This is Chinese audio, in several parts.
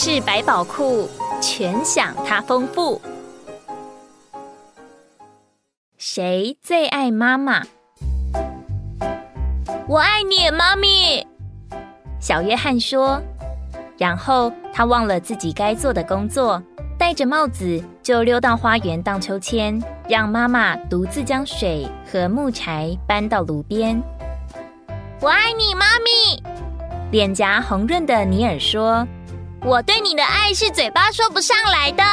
事百宝库，全享它丰富。谁最爱妈妈？我爱你，妈咪。小约翰说。然后他忘了自己该做的工作，戴着帽子就溜到花园荡秋千，让妈妈独自将水和木柴搬到炉边。我爱你，妈咪。脸颊红润的尼尔说：“我对你的爱是嘴巴说不上来的。”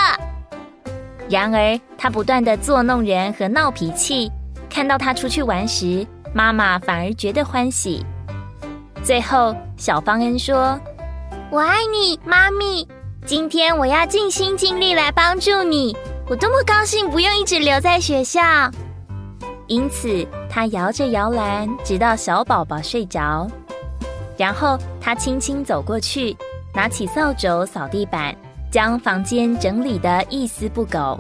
然而，他不断的作弄人和闹脾气。看到他出去玩时，妈妈反而觉得欢喜。最后，小方恩说：“我爱你，妈咪。今天我要尽心尽力来帮助你。我多么高兴，不用一直留在学校。”因此，他摇着摇篮，直到小宝宝睡着。然后，他轻轻走过去，拿起扫帚扫地板。将房间整理得一丝不苟，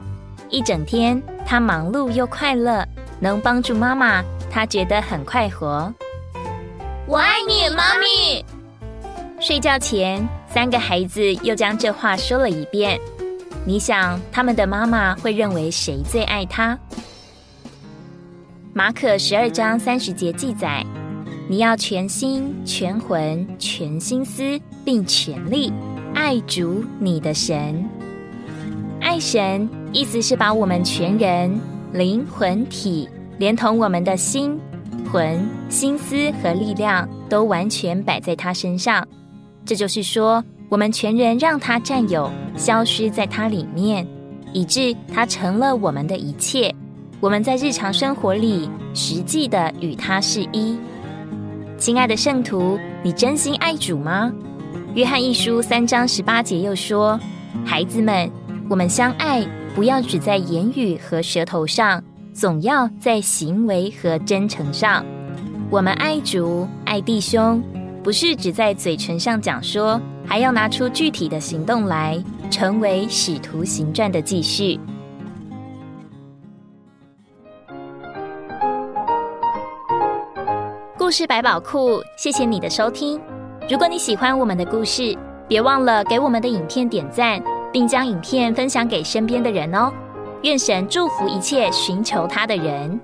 一整天他忙碌又快乐，能帮助妈妈，他觉得很快活。我爱你，妈咪。睡觉前，三个孩子又将这话说了一遍。你想，他们的妈妈会认为谁最爱他？马可十二章三十节记载：你要全心、全魂、全心思，并全力。爱主你的神，爱神意思是把我们全人、灵魂体，连同我们的心、魂、心思和力量，都完全摆在他身上。这就是说，我们全人让他占有，消失在他里面，以致他成了我们的一切。我们在日常生活里，实际的与他是一。亲爱的圣徒，你真心爱主吗？约翰一书三章十八节又说：“孩子们，我们相爱，不要只在言语和舌头上，总要在行为和真诚上。我们爱主、爱弟兄，不是只在嘴唇上讲说，还要拿出具体的行动来，成为使徒行传的继续。”故事百宝库，谢谢你的收听。如果你喜欢我们的故事，别忘了给我们的影片点赞，并将影片分享给身边的人哦。愿神祝福一切寻求他的人。